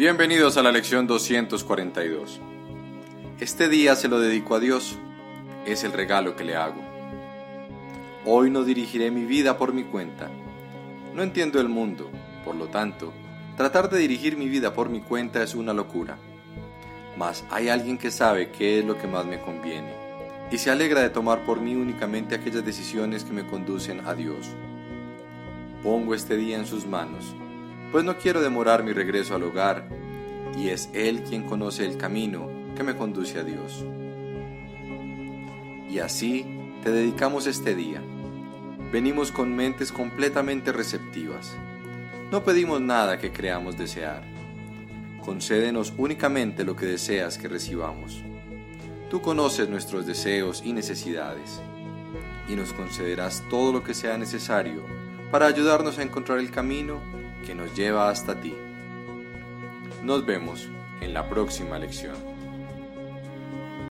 Bienvenidos a la lección 242. Este día se lo dedico a Dios, es el regalo que le hago. Hoy no dirigiré mi vida por mi cuenta. No entiendo el mundo, por lo tanto, tratar de dirigir mi vida por mi cuenta es una locura. Mas hay alguien que sabe qué es lo que más me conviene y se alegra de tomar por mí únicamente aquellas decisiones que me conducen a Dios. Pongo este día en sus manos pues no quiero demorar mi regreso al hogar, y es Él quien conoce el camino que me conduce a Dios. Y así te dedicamos este día. Venimos con mentes completamente receptivas. No pedimos nada que creamos desear. Concédenos únicamente lo que deseas que recibamos. Tú conoces nuestros deseos y necesidades, y nos concederás todo lo que sea necesario para ayudarnos a encontrar el camino que nos lleva hasta ti. Nos vemos en la próxima lección.